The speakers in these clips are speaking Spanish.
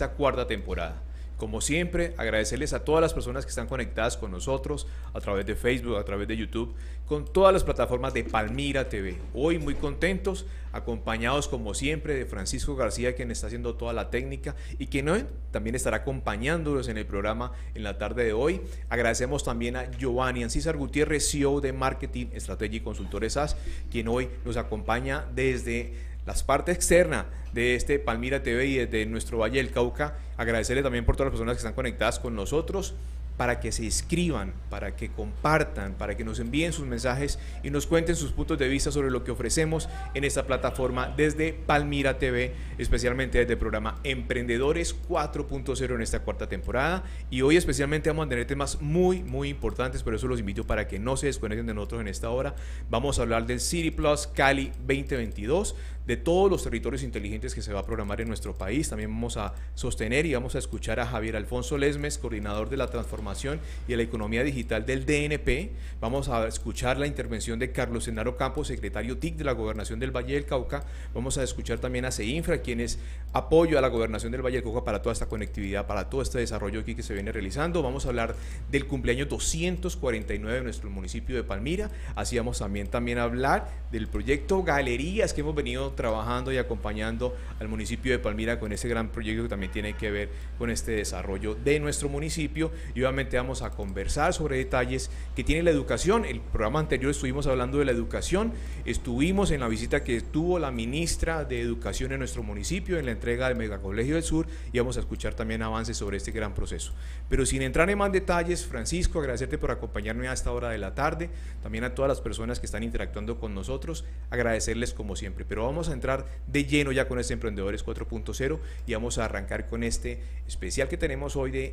esta cuarta temporada. Como siempre, agradecerles a todas las personas que están conectadas con nosotros a través de Facebook, a través de YouTube, con todas las plataformas de Palmira TV. Hoy muy contentos, acompañados como siempre de Francisco García, quien está haciendo toda la técnica y quien hoy también estará acompañándolos en el programa en la tarde de hoy. Agradecemos también a Giovanni Ancísar Gutiérrez, CEO de Marketing Estrategia y Consultores SAS, quien hoy nos acompaña desde las partes externas de este Palmira TV y desde nuestro Valle del Cauca. Agradecerle también por todas las personas que están conectadas con nosotros para que se inscriban, para que compartan, para que nos envíen sus mensajes y nos cuenten sus puntos de vista sobre lo que ofrecemos en esta plataforma desde Palmira TV, especialmente desde el programa Emprendedores 4.0 en esta cuarta temporada. Y hoy especialmente vamos a tener temas muy, muy importantes, por eso los invito para que no se desconecten de nosotros en esta hora. Vamos a hablar del City Plus Cali 2022, de todos los territorios inteligentes que se va a programar en nuestro país. También vamos a sostener y vamos a escuchar a Javier Alfonso Lesmes, coordinador de la transformación y la economía digital del DNP. Vamos a escuchar la intervención de Carlos Senaro Campos, secretario TIC de la Gobernación del Valle del Cauca. Vamos a escuchar también a CEINFRA, quien es apoyo a la Gobernación del Valle del Cauca para toda esta conectividad, para todo este desarrollo aquí que se viene realizando. Vamos a hablar del cumpleaños 249 de nuestro municipio de Palmira. Así vamos también, también a hablar del proyecto Galerías que hemos venido trabajando y acompañando al municipio de Palmira con ese gran proyecto que también tiene que ver con este desarrollo de nuestro municipio y obviamente vamos a conversar sobre detalles que tiene la educación. El programa anterior estuvimos hablando de la educación, estuvimos en la visita que tuvo la ministra de Educación en nuestro municipio en la entrega del Megacolegio del Sur y vamos a escuchar también avances sobre este gran proceso. Pero sin entrar en más detalles, Francisco, agradecerte por acompañarme a esta hora de la tarde, también a todas las personas que están interactuando con nosotros, agradecerles como siempre. Pero vamos entrar de lleno ya con este Emprendedores 4.0 y vamos a arrancar con este especial que tenemos hoy de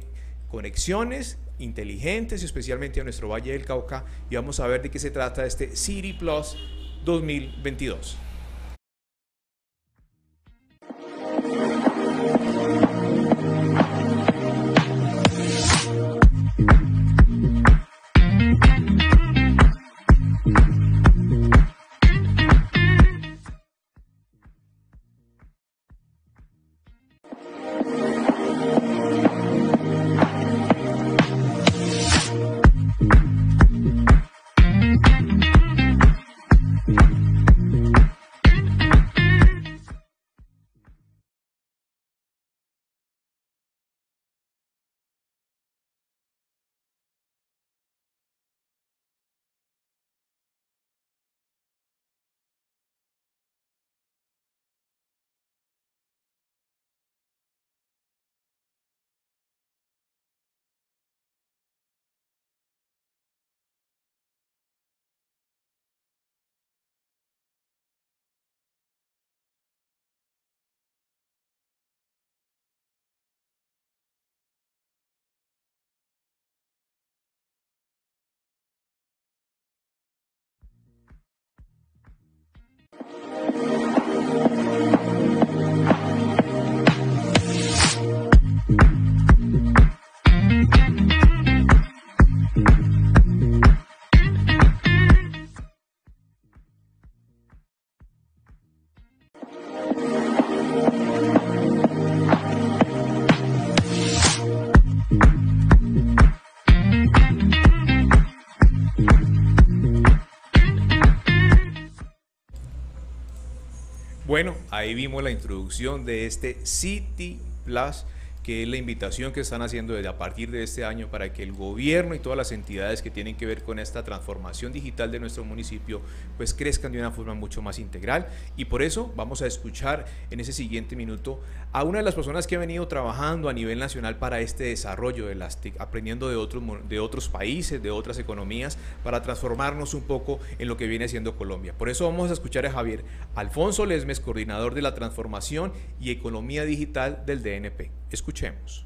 conexiones inteligentes, especialmente a nuestro Valle del Cauca, y vamos a ver de qué se trata este City Plus 2022. Ahí vimos la introducción de este City Plus que es la invitación que están haciendo desde a partir de este año para que el gobierno y todas las entidades que tienen que ver con esta transformación digital de nuestro municipio pues crezcan de una forma mucho más integral y por eso vamos a escuchar en ese siguiente minuto a una de las personas que ha venido trabajando a nivel nacional para este desarrollo de las TIC, aprendiendo de otros, de otros países, de otras economías, para transformarnos un poco en lo que viene siendo Colombia. Por eso vamos a escuchar a Javier Alfonso Lesmes, coordinador de la transformación y economía digital del DNP. Escuchemos.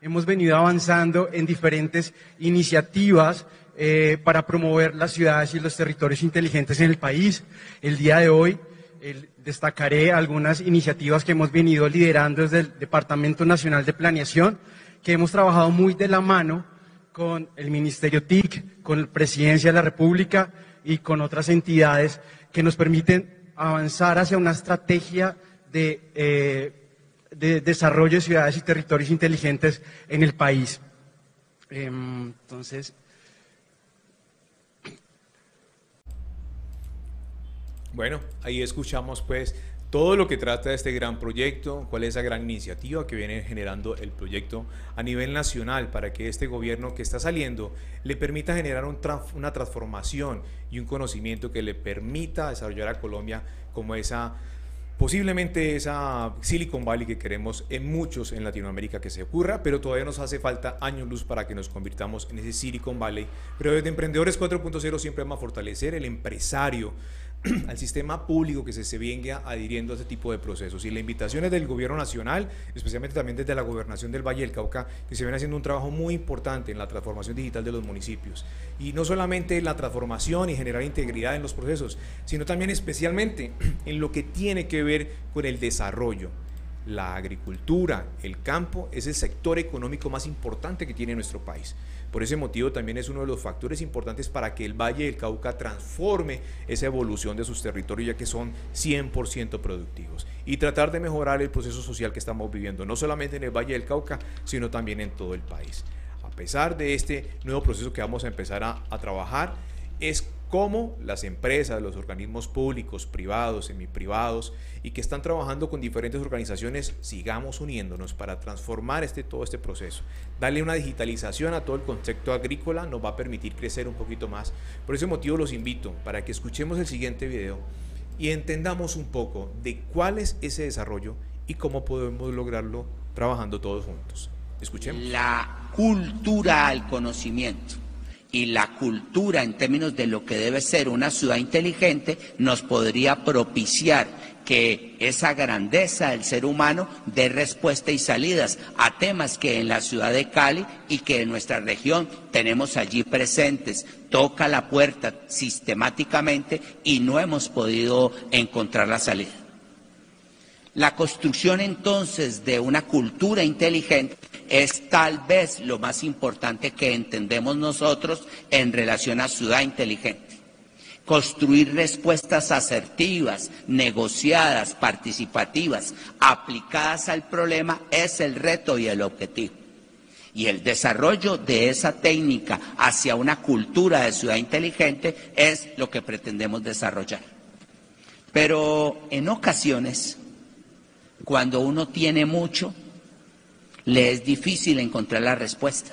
Hemos venido avanzando en diferentes iniciativas eh, para promover las ciudades y los territorios inteligentes en el país. El día de hoy destacaré algunas iniciativas que hemos venido liderando desde el Departamento Nacional de Planeación, que hemos trabajado muy de la mano con el Ministerio TIC, con la Presidencia de la República y con otras entidades que nos permiten avanzar hacia una estrategia de, eh, de desarrollo de ciudades y territorios inteligentes en el país. Em, entonces, Bueno, ahí escuchamos pues todo lo que trata de este gran proyecto, cuál es esa gran iniciativa que viene generando el proyecto a nivel nacional para que este gobierno que está saliendo le permita generar una transformación y un conocimiento que le permita desarrollar a Colombia como esa posiblemente esa Silicon Valley que queremos en muchos en Latinoamérica que se ocurra, pero todavía nos hace falta años luz para que nos convirtamos en ese Silicon Valley. Pero desde Emprendedores 4.0 siempre vamos a fortalecer el empresario, al sistema público que se, se venga adhiriendo a este tipo de procesos. Y la invitación es del gobierno nacional, especialmente también desde la gobernación del Valle del Cauca, que se viene haciendo un trabajo muy importante en la transformación digital de los municipios. Y no solamente la transformación y generar integridad en los procesos, sino también especialmente en lo que tiene que ver con el desarrollo la agricultura, el campo, es el sector económico más importante que tiene nuestro país. Por ese motivo también es uno de los factores importantes para que el Valle del Cauca transforme esa evolución de sus territorios, ya que son 100% productivos. Y tratar de mejorar el proceso social que estamos viviendo, no solamente en el Valle del Cauca, sino también en todo el país. A pesar de este nuevo proceso que vamos a empezar a, a trabajar, es cómo las empresas, los organismos públicos, privados, semiprivados y que están trabajando con diferentes organizaciones, sigamos uniéndonos para transformar este, todo este proceso. Darle una digitalización a todo el concepto agrícola nos va a permitir crecer un poquito más. Por ese motivo los invito para que escuchemos el siguiente video y entendamos un poco de cuál es ese desarrollo y cómo podemos lograrlo trabajando todos juntos. Escuchemos. La cultura al conocimiento y la cultura en términos de lo que debe ser una ciudad inteligente nos podría propiciar que esa grandeza del ser humano dé respuesta y salidas a temas que en la ciudad de Cali y que en nuestra región tenemos allí presentes. Toca la puerta sistemáticamente y no hemos podido encontrar la salida. La construcción entonces de una cultura inteligente es tal vez lo más importante que entendemos nosotros en relación a ciudad inteligente. Construir respuestas asertivas, negociadas, participativas, aplicadas al problema es el reto y el objetivo. Y el desarrollo de esa técnica hacia una cultura de ciudad inteligente es lo que pretendemos desarrollar. Pero en ocasiones, cuando uno tiene mucho, le es difícil encontrar la respuesta.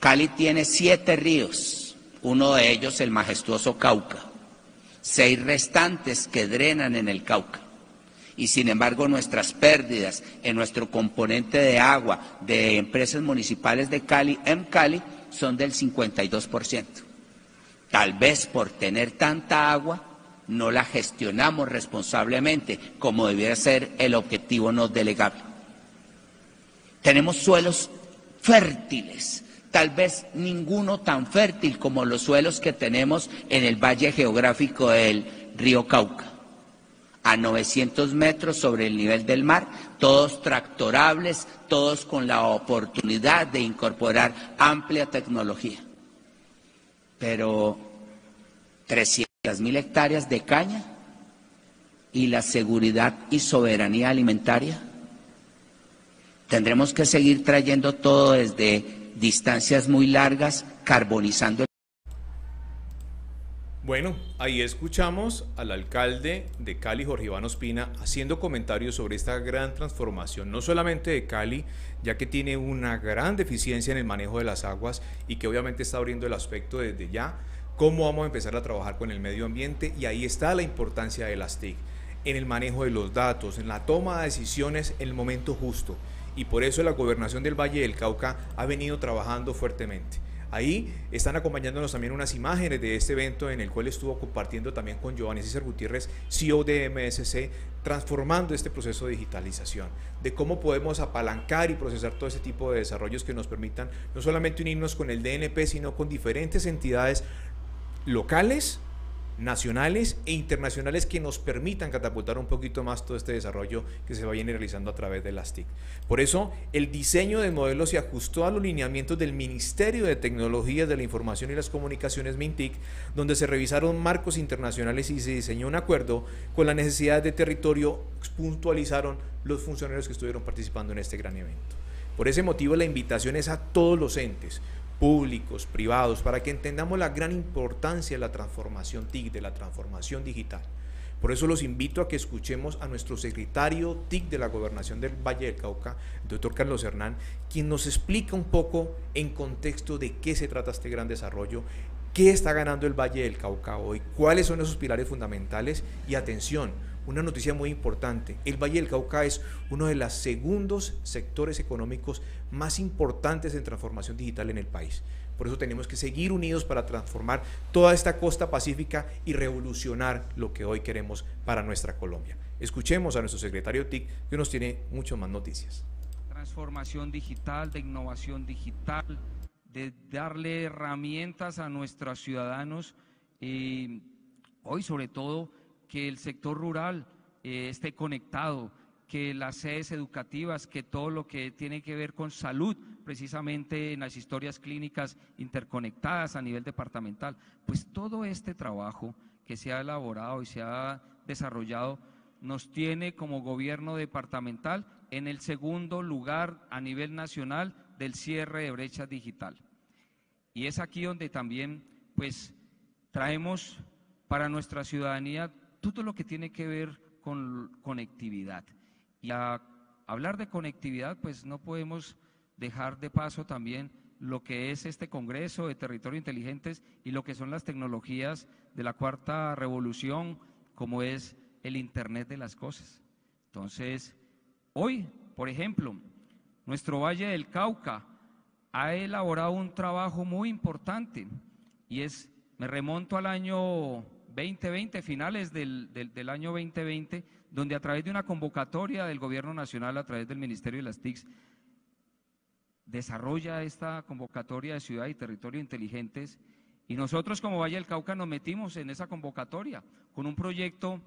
Cali tiene siete ríos, uno de ellos el majestuoso Cauca, seis restantes que drenan en el Cauca. Y sin embargo nuestras pérdidas en nuestro componente de agua de empresas municipales de Cali, en Cali, son del 52%. Tal vez por tener tanta agua no la gestionamos responsablemente como debiera ser el objetivo no delegable. Tenemos suelos fértiles, tal vez ninguno tan fértil como los suelos que tenemos en el valle geográfico del río Cauca, a 900 metros sobre el nivel del mar, todos tractorables, todos con la oportunidad de incorporar amplia tecnología. Pero 300 mil hectáreas de caña y la seguridad y soberanía alimentaria Tendremos que seguir trayendo todo desde distancias muy largas, carbonizando. Bueno, ahí escuchamos al alcalde de Cali, Jorge Iván Ospina, haciendo comentarios sobre esta gran transformación, no solamente de Cali, ya que tiene una gran deficiencia en el manejo de las aguas y que obviamente está abriendo el aspecto desde ya, cómo vamos a empezar a trabajar con el medio ambiente y ahí está la importancia de las TIC, en el manejo de los datos, en la toma de decisiones en el momento justo y por eso la gobernación del Valle del Cauca ha venido trabajando fuertemente. Ahí están acompañándonos también unas imágenes de este evento en el cual estuvo compartiendo también con Giovanni César Gutiérrez, CEO de MSC, transformando este proceso de digitalización, de cómo podemos apalancar y procesar todo ese tipo de desarrollos que nos permitan no solamente unirnos con el DNP, sino con diferentes entidades locales nacionales e internacionales que nos permitan catapultar un poquito más todo este desarrollo que se va realizando a través de las TIC. Por eso, el diseño del modelo se ajustó a los lineamientos del Ministerio de Tecnologías de la Información y las Comunicaciones MINTIC, donde se revisaron marcos internacionales y se diseñó un acuerdo con la necesidad de territorio, puntualizaron los funcionarios que estuvieron participando en este gran evento. Por ese motivo, la invitación es a todos los entes, públicos, privados, para que entendamos la gran importancia de la transformación TIC, de la transformación digital. Por eso los invito a que escuchemos a nuestro secretario TIC de la Gobernación del Valle del Cauca, doctor Carlos Hernán, quien nos explica un poco en contexto de qué se trata este gran desarrollo, qué está ganando el Valle del Cauca hoy, cuáles son esos pilares fundamentales y atención, una noticia muy importante. El Valle del Cauca es uno de los segundos sectores económicos más importantes en transformación digital en el país. Por eso tenemos que seguir unidos para transformar toda esta costa pacífica y revolucionar lo que hoy queremos para nuestra Colombia. Escuchemos a nuestro secretario TIC que nos tiene muchas más noticias. Transformación digital, de innovación digital, de darle herramientas a nuestros ciudadanos y hoy sobre todo que el sector rural eh, esté conectado, que las sedes educativas, que todo lo que tiene que ver con salud, precisamente en las historias clínicas interconectadas a nivel departamental, pues todo este trabajo que se ha elaborado y se ha desarrollado nos tiene como gobierno departamental en el segundo lugar a nivel nacional del cierre de brecha digital. Y es aquí donde también pues traemos para nuestra ciudadanía todo lo que tiene que ver con conectividad. Y a hablar de conectividad, pues no podemos dejar de paso también lo que es este Congreso de Territorio Inteligentes y lo que son las tecnologías de la cuarta revolución, como es el Internet de las Cosas. Entonces, hoy, por ejemplo, nuestro Valle del Cauca ha elaborado un trabajo muy importante y es, me remonto al año 2020, finales del, del, año 2020, donde a través de una convocatoria del Gobierno Nacional, a través del Ministerio de las TICs, desarrolla esta convocatoria de ciudad y territorio inteligentes. Y nosotros como Valle del Cauca nos metimos en esa convocatoria con un proyecto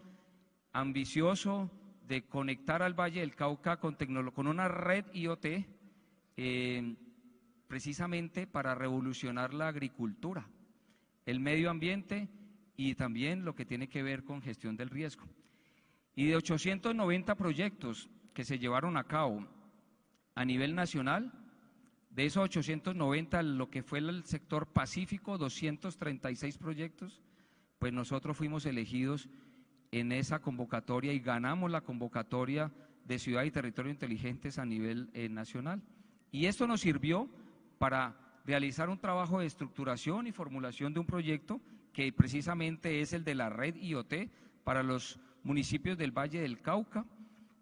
ambicioso de conectar al Valle del Cauca con, con una red IoT eh, precisamente para revolucionar la agricultura, el medio ambiente y también lo que tiene que ver con gestión del riesgo. Y de 890 proyectos que se llevaron a cabo a nivel nacional, de esos 890, lo que fue el sector pacífico, 236 proyectos, pues nosotros fuimos elegidos en esa convocatoria y ganamos la convocatoria de Ciudad y Territorio Inteligentes a nivel eh, nacional. Y esto nos sirvió para realizar un trabajo de estructuración y formulación de un proyecto que precisamente es el de la red IoT para los municipios del Valle del Cauca,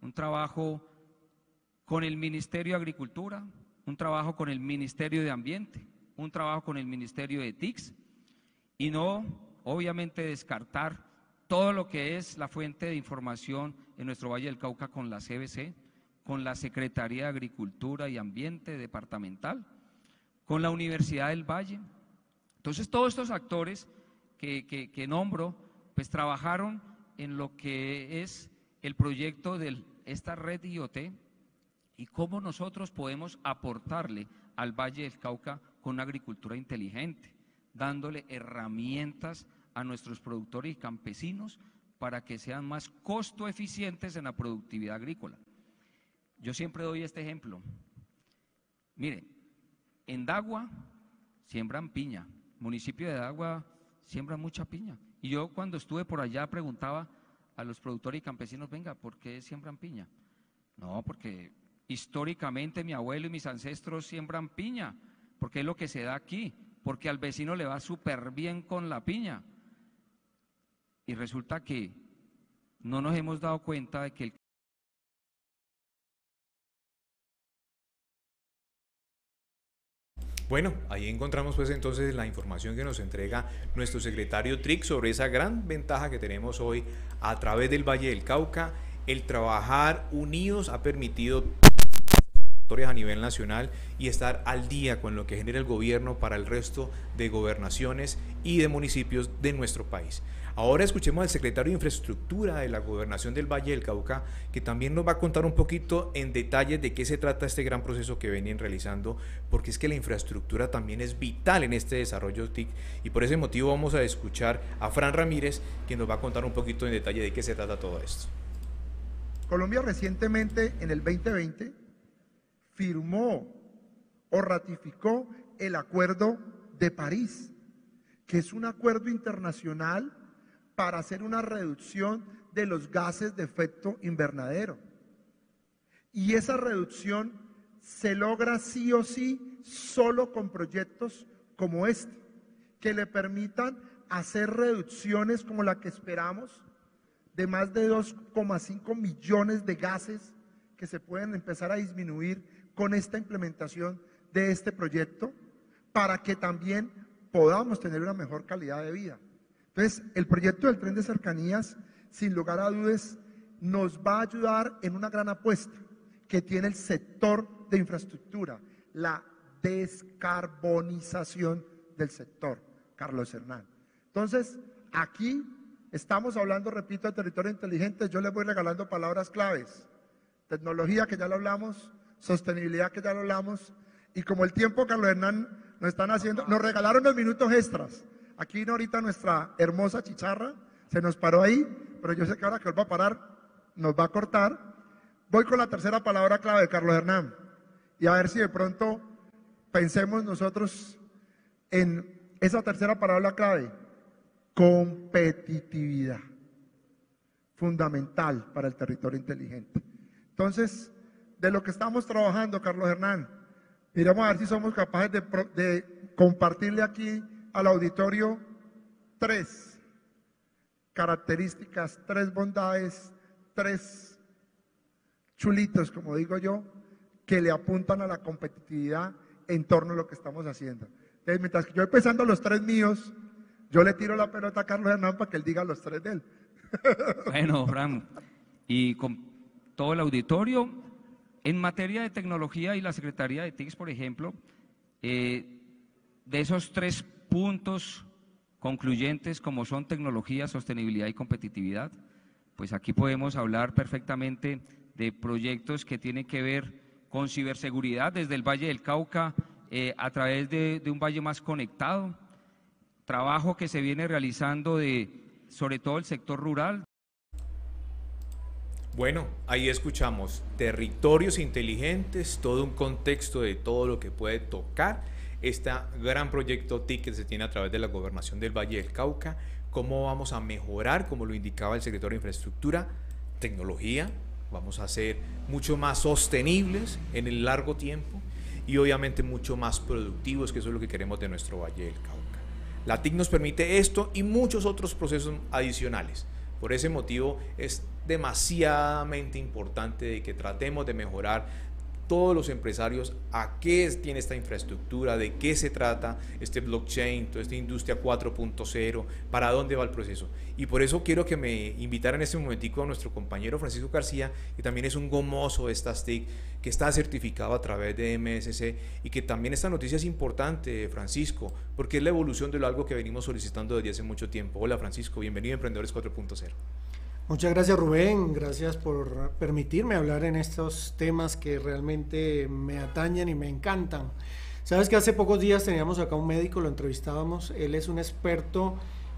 un trabajo con el Ministerio de Agricultura, un trabajo con el Ministerio de Ambiente, un trabajo con el Ministerio de TICS y no, obviamente, descartar todo lo que es la fuente de información en nuestro Valle del Cauca con la CBC, con la Secretaría de Agricultura y Ambiente departamental, con la Universidad del Valle. Entonces, todos estos actores que, nombro, pues trabajaron en lo que es el proyecto de esta red IoT y cómo nosotros podemos aportarle al Valle del Cauca con una agricultura inteligente, dándole herramientas a nuestros productores y campesinos para que sean más costo eficientes en la productividad agrícola. Yo siempre doy este ejemplo. Mire, en Dagua siembran piña, municipio de Dagua siembra mucha piña. Y yo cuando estuve por allá preguntaba a los productores y campesinos, venga, ¿por qué siembran piña? No, porque históricamente mi abuelo y mis ancestros siembran piña, porque es lo que se da aquí, porque al vecino le va súper bien con la piña. Y resulta que no nos hemos dado cuenta de que el Bueno, ahí encontramos pues entonces la información que nos entrega nuestro secretario Trick sobre esa gran ventaja que tenemos hoy a través del Valle del Cauca. El trabajar unidos ha permitido a nivel nacional y estar al día con lo que genera el gobierno para el resto de gobernaciones y de municipios de nuestro país. Ahora escuchemos al secretario de Infraestructura de la Gobernación del Valle del Cauca, que también nos va a contar un poquito en detalles de qué se trata este gran proceso que venían realizando, porque es que la infraestructura también es vital en este desarrollo TIC y por ese motivo vamos a escuchar a Fran Ramírez, quien nos va a contar un poquito en detalle de qué se trata todo esto. Colombia recientemente, en el 2020, firmó o ratificó el Acuerdo de París, que es un acuerdo internacional para hacer una reducción de los gases de efecto invernadero. Y esa reducción se logra sí o sí solo con proyectos como este, que le permitan hacer reducciones como la que esperamos de más de 2,5 millones de gases que se pueden empezar a disminuir con esta implementación de este proyecto para que también podamos tener una mejor calidad de vida. Entonces, el proyecto del tren de cercanías, sin lugar a dudas, nos va a ayudar en una gran apuesta que tiene el sector de infraestructura, la descarbonización del sector, Carlos Hernán. Entonces, aquí estamos hablando, repito, de territorio inteligente, yo les voy regalando palabras claves. Tecnología, que ya lo hablamos, sostenibilidad, que ya lo hablamos, y como el tiempo, Carlos Hernán, nos están haciendo, nos regalaron los minutos extras. Aquí ahorita nuestra hermosa chicharra se nos paró ahí, pero yo sé que ahora que él va a parar, nos va a cortar. Voy con la tercera palabra clave de Carlos Hernán y a ver si de pronto pensemos nosotros en esa tercera palabra clave, competitividad, fundamental para el territorio inteligente. Entonces, de lo que estamos trabajando, Carlos Hernán, Miramos a ver si somos capaces de, compartirle aquí al auditorio tres características, tres bondades, tres chulitos, como digo yo, que le apuntan a la competitividad en torno a lo que estamos haciendo. Entonces, mientras que yo voy pensando los tres míos, yo le tiro la pelota a Carlos Hernán para que él diga los tres de él. Bueno, Fran, y con todo el auditorio, en materia de tecnología y la Secretaría de TICS, por ejemplo, eh, de esos tres puntos concluyentes como son tecnología, sostenibilidad y competitividad, pues aquí podemos hablar perfectamente de proyectos que tienen que ver con ciberseguridad desde el Valle del Cauca eh, a través de, de un valle más conectado, trabajo que se viene realizando de sobre todo el sector rural, bueno, ahí escuchamos territorios inteligentes, todo un contexto de todo lo que puede tocar este gran proyecto TIC que se tiene a través de la gobernación del Valle del Cauca, cómo vamos a mejorar, como lo indicaba el secretario de Infraestructura, tecnología, vamos a ser mucho más sostenibles en el largo tiempo y obviamente mucho más productivos, que eso es lo que queremos de nuestro Valle del Cauca. La TIC nos permite esto y muchos otros procesos adicionales. Por ese motivo es demasiadamente importante de que tratemos de mejorar todos los empresarios a qué tiene esta infraestructura, de qué se trata este blockchain, toda esta industria 4.0, para dónde va el proceso. Y por eso quiero que me invitara en este momentico a nuestro compañero Francisco García, que también es un gomoso de estas TIC, que está certificado a través de MSC y que también esta noticia es importante, Francisco, porque es la evolución de algo que venimos solicitando desde hace mucho tiempo. Hola Francisco, bienvenido a Emprendedores 4.0. Muchas gracias Rubén, gracias por permitirme hablar en estos temas que realmente me atañen y me encantan. Sabes que hace pocos días teníamos acá un médico, lo entrevistábamos, él es un experto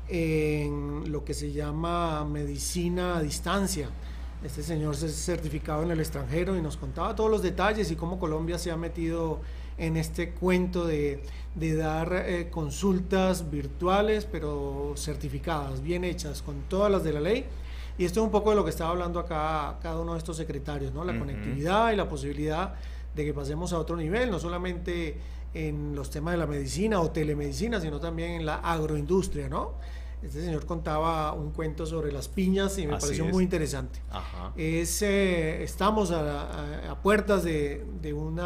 en lo que se llama medicina a distancia. Este señor es certificado en el extranjero y nos contaba todos los detalles y cómo Colombia se ha metido en este cuento de, dar eh, consultas virtuales, pero certificadas, bien hechas, con todas las de la ley y esto es un poco de lo que estaba hablando acá cada uno de estos secretarios, ¿no? La conectividad y la posibilidad de que pasemos a otro nivel, no solamente en los temas de la medicina o telemedicina, sino también en la agroindustria, ¿no? Este señor contaba un cuento sobre las piñas y me pareció muy interesante. Es, eh, estamos a, puertas de, de un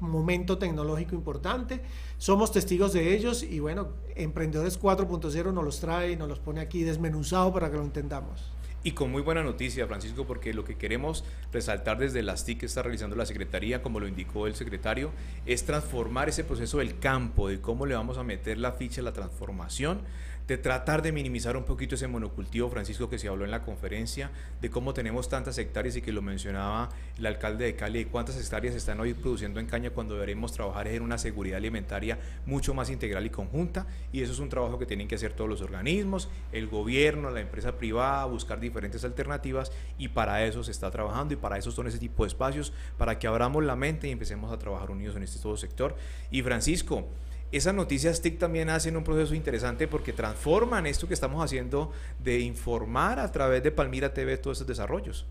momento tecnológico importante, somos testigos de ellos y bueno, Emprendedores 4.0 nos los trae y nos los pone aquí desmenuzado para que lo entendamos. Y con muy buena noticia, Francisco, porque lo que queremos resaltar desde las TIC que está realizando la Secretaría, como lo indicó el secretario, es transformar ese proceso del campo, de cómo le vamos a meter la ficha la transformación de tratar de minimizar un poquito ese monocultivo, Francisco, que se habló en la conferencia, de cómo tenemos tantas hectáreas y que lo mencionaba el alcalde de Cali, de cuántas hectáreas están hoy produciendo en caña cuando deberemos trabajar en una seguridad alimentaria mucho más integral y conjunta. Y eso es un trabajo que tienen que hacer todos los organismos, el gobierno, la empresa privada, buscar diferentes alternativas y para eso se está trabajando y para eso son ese tipo de espacios, para que abramos la mente y empecemos a trabajar unidos en este todo sector. Y Francisco, esas noticias TIC también hacen un proceso interesante porque transforman esto que estamos haciendo de informar a través de Palmira TV todos estos desarrollos.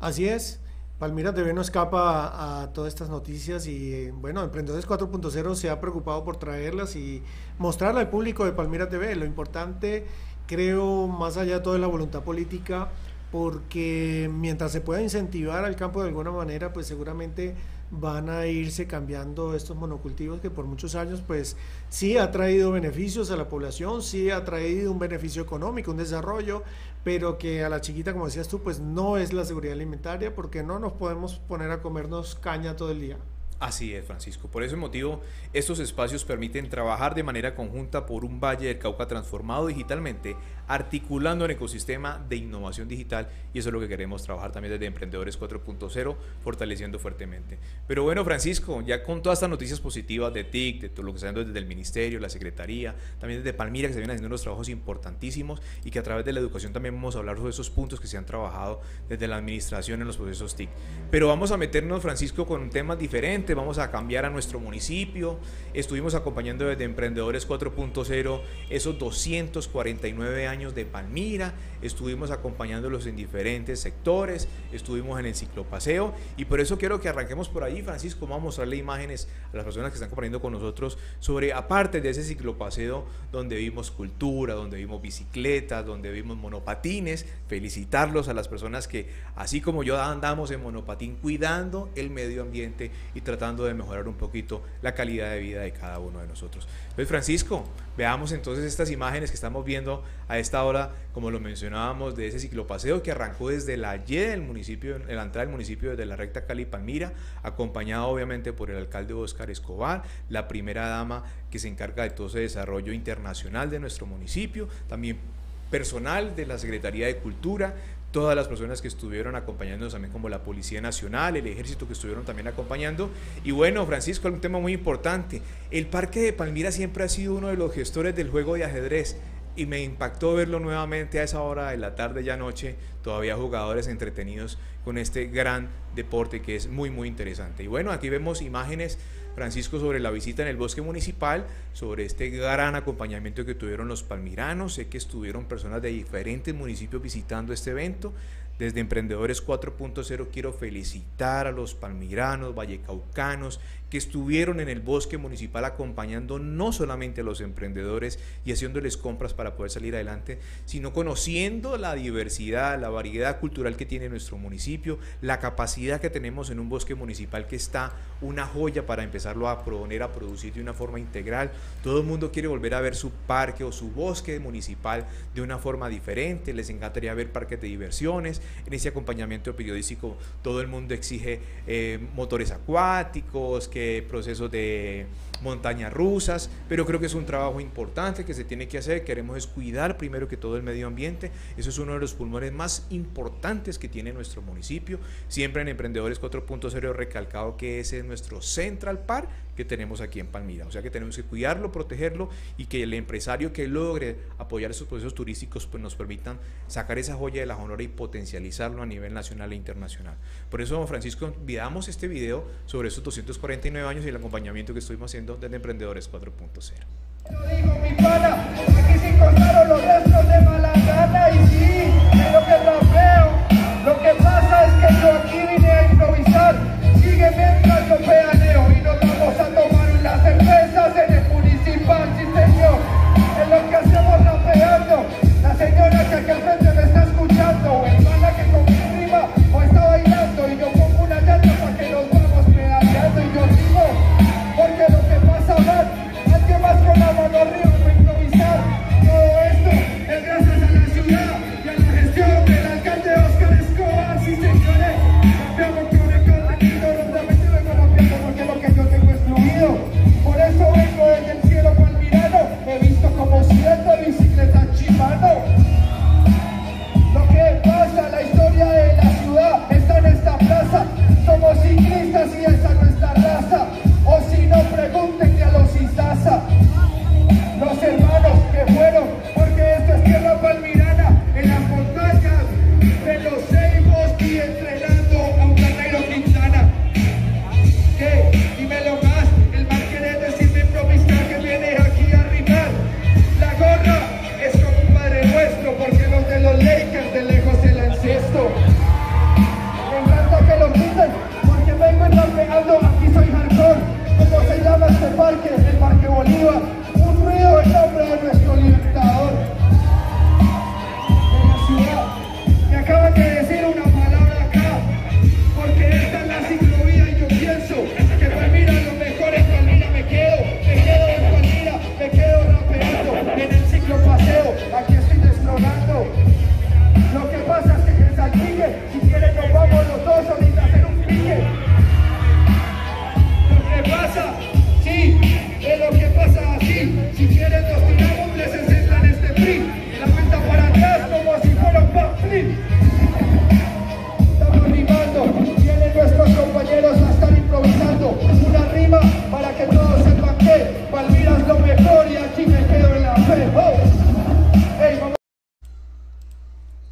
Así es. Palmira TV no escapa a, todas estas noticias y bueno, Emprendedores 4.0 se ha preocupado por traerlas y mostrarla al público de Palmira TV. Lo importante, creo, más allá de toda la voluntad política, porque mientras se pueda incentivar al campo de alguna manera, pues seguramente van a irse cambiando estos monocultivos que por muchos años pues sí ha traído beneficios a la población, sí ha traído un beneficio económico, un desarrollo, pero que a la chiquita, como decías tú, pues no es la seguridad alimentaria porque no nos podemos poner a comernos caña todo el día. Así es, Francisco. Por ese motivo, estos espacios permiten trabajar de manera conjunta por un Valle del Cauca transformado digitalmente, articulando un ecosistema de innovación digital y eso es lo que queremos trabajar también desde Emprendedores 4.0, fortaleciendo fuertemente. Pero bueno, Francisco, ya con todas estas noticias positivas de TIC, de todo lo que está haciendo desde el Ministerio, la Secretaría, también desde Palmira, que se vienen haciendo unos trabajos importantísimos y que a través de la educación también vamos a hablar sobre esos puntos que se han trabajado desde la administración en los procesos TIC. Pero vamos a meternos, Francisco, con un tema diferente, vamos a cambiar a nuestro municipio. Estuvimos acompañando desde Emprendedores 4.0 esos 249 años de Palmira, estuvimos acompañándolos en diferentes sectores, estuvimos en el ciclopaseo y por eso quiero que arranquemos por ahí, Francisco, vamos a mostrarle imágenes a las personas que están compartiendo con nosotros sobre, aparte de ese ciclopaseo donde vimos cultura, donde vimos bicicletas, donde vimos monopatines, felicitarlos a las personas que, así como yo andamos en monopatín, cuidando el medio ambiente y tratando de mejorar un poquito la calidad de vida de cada uno de nosotros. Pues Francisco, veamos entonces estas imágenes que estamos viendo a esta hora, como lo mencionábamos, de ese ciclopaseo que arrancó desde la Y del municipio, en la entrada del municipio desde la recta Cali-Palmira, acompañado obviamente por el alcalde Oscar Escobar, la primera dama que se encarga de todo ese desarrollo internacional de nuestro municipio, también personal de la Secretaría de Cultura, todas las personas que estuvieron acompañándonos también como la Policía Nacional, el Ejército que estuvieron también acompañando. Y bueno, Francisco, un tema muy importante. El Parque de Palmira siempre ha sido uno de los gestores del juego de ajedrez y me impactó verlo nuevamente a esa hora de la tarde ya noche, todavía jugadores entretenidos con este gran deporte que es muy muy interesante. Y bueno, aquí vemos imágenes Francisco sobre la visita en el bosque municipal, sobre este gran acompañamiento que tuvieron los palmiranos. Sé que estuvieron personas de diferentes municipios visitando este evento. Desde Emprendedores 4.0 quiero felicitar a los palmiranos, vallecaucanos, estuvieron en el bosque municipal acompañando no solamente a los emprendedores y haciéndoles compras para poder salir adelante, sino conociendo la diversidad, la variedad cultural que tiene nuestro municipio, la capacidad que tenemos en un bosque municipal que está una joya para empezarlo a poner a producir de una forma integral. Todo el mundo quiere volver a ver su parque o su bosque municipal de una forma diferente, les encantaría ver parques de diversiones, en ese acompañamiento periodístico todo el mundo exige eh, motores acuáticos, que procesos de montañas rusas, pero creo que es un trabajo importante que se tiene que hacer. Queremos es cuidar primero que todo el medio ambiente. Eso es uno de los pulmones más importantes que tiene nuestro municipio. Siempre en Emprendedores 4.0 he recalcado que ese es nuestro Central Park que tenemos aquí en Palmira. O sea que tenemos que cuidarlo, protegerlo y que el empresario que logre apoyar esos procesos turísticos pues nos permitan sacar esa joya de la honor y potencializarlo a nivel nacional e internacional. Por eso, Francisco, enviamos este video sobre esos 249 años y el acompañamiento que estuvimos haciendo desde Emprendedores 4.0. Digo mi pana, aquí se encontraron los restos de Malagana y sí, es lo que pasa es que yo aquí vine a improvisar, sigue mientras yo peaneo y nos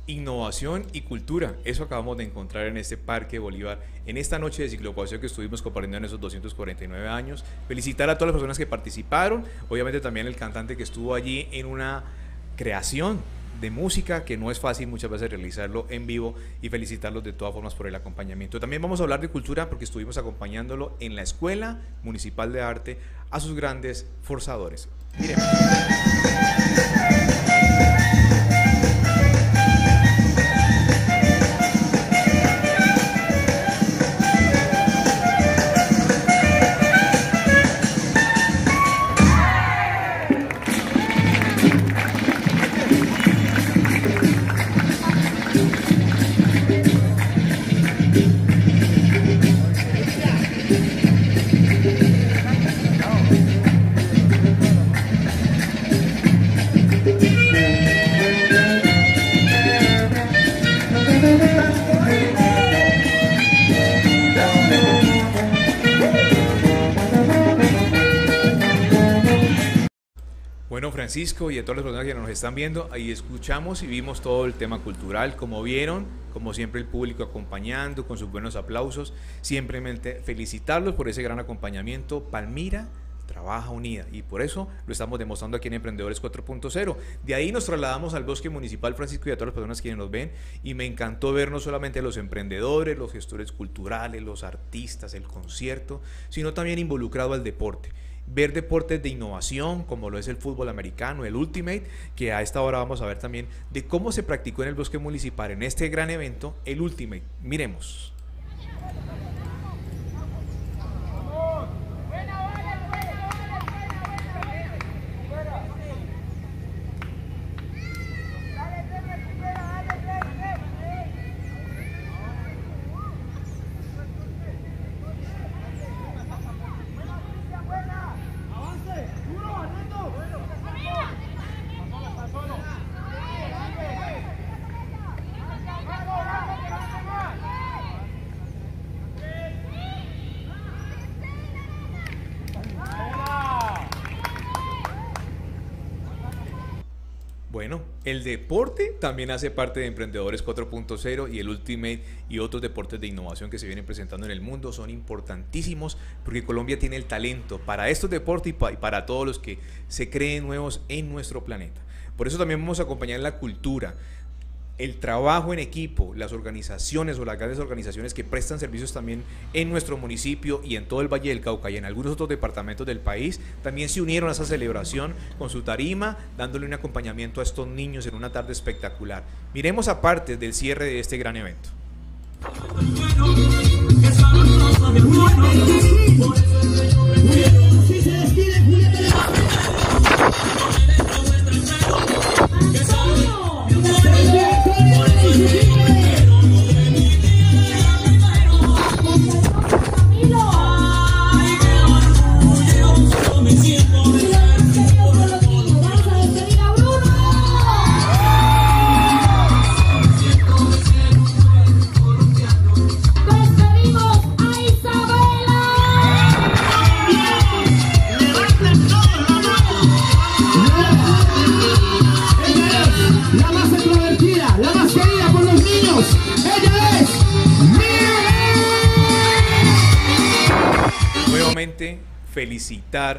innovación y cultura. Eso acabamos de encontrar en este Parque Bolívar, en esta noche de ciclopaseo que estuvimos compartiendo en esos 249 años. Felicitar a todas las personas que participaron, obviamente también el cantante que estuvo allí en una creación de música, que no es fácil muchas veces realizarlo en vivo y felicitarlos de todas formas por el acompañamiento. También vamos a hablar de cultura porque estuvimos acompañándolo en la Escuela Municipal de Arte a sus grandes forzadores. Miremos. Y a todas las personas que nos están viendo, ahí escuchamos y vimos todo el tema cultural, como vieron, como siempre el público acompañando con sus buenos aplausos, simplemente felicitarlos por ese gran acompañamiento. Palmira trabaja unida y por eso lo estamos demostrando aquí en Emprendedores 4.0. De ahí nos trasladamos al bosque municipal, Francisco, y a todas las personas que nos ven y me encantó ver no solamente a los emprendedores, los gestores culturales, los artistas, el concierto, sino también involucrado al deporte ver deportes de innovación como lo es el fútbol americano, el Ultimate, que a esta hora vamos a ver también de cómo se practicó en el bosque municipal en este gran evento, el Ultimate. Miremos. Bueno, el deporte también hace parte de Emprendedores 4.0 y el Ultimate y otros deportes de innovación que se vienen presentando en el mundo son importantísimos porque Colombia tiene el talento para estos deportes y para todos los que se creen nuevos en nuestro planeta. Por eso también vamos a acompañar la cultura el trabajo en equipo, las organizaciones o las grandes organizaciones que prestan servicios también en nuestro municipio y en todo el Valle del Cauca y en algunos otros departamentos del país, también se unieron a esa celebración con su tarima, dándole un acompañamiento a estos niños en una tarde espectacular. Miremos aparte del cierre de este gran evento.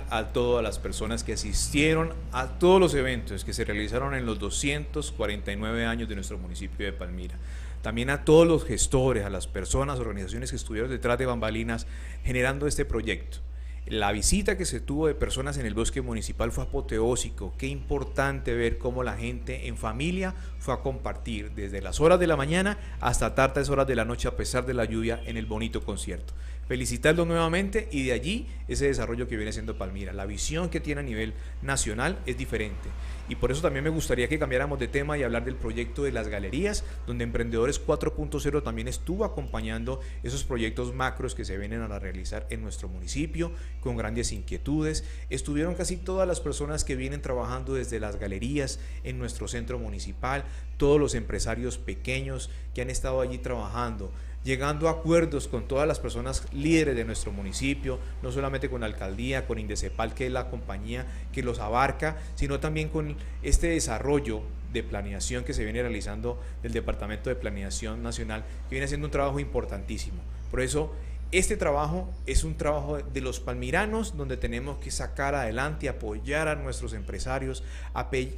A todas las personas que asistieron a todos los eventos que se realizaron en los 249 años de nuestro municipio de Palmira. También a todos los gestores, a las personas, organizaciones que estuvieron detrás de bambalinas generando este proyecto. La visita que se tuvo de personas en el bosque municipal fue apoteósico. Qué importante ver cómo la gente en familia fue a compartir desde las horas de la mañana hasta tardes horas de la noche a pesar de la lluvia en el bonito concierto felicitarlo nuevamente y de allí ese desarrollo que viene siendo Palmira. La visión que tiene a nivel nacional es diferente. Y por eso también me gustaría que cambiáramos de tema y hablar del proyecto de las galerías, donde Emprendedores 4.0 también estuvo acompañando esos proyectos macros que se vienen a realizar en nuestro municipio, con grandes inquietudes. Estuvieron casi todas las personas que vienen trabajando desde las galerías en nuestro centro municipal, todos los empresarios pequeños que han estado allí trabajando llegando a acuerdos con todas las personas líderes de nuestro municipio, no solamente con la alcaldía, con Indecepal, que es la compañía que los abarca, sino también con este desarrollo de planeación que se viene realizando del Departamento de Planeación Nacional, que viene haciendo un trabajo importantísimo. Por eso este trabajo es un trabajo de los palmiranos donde tenemos que sacar adelante, apoyar a nuestros empresarios,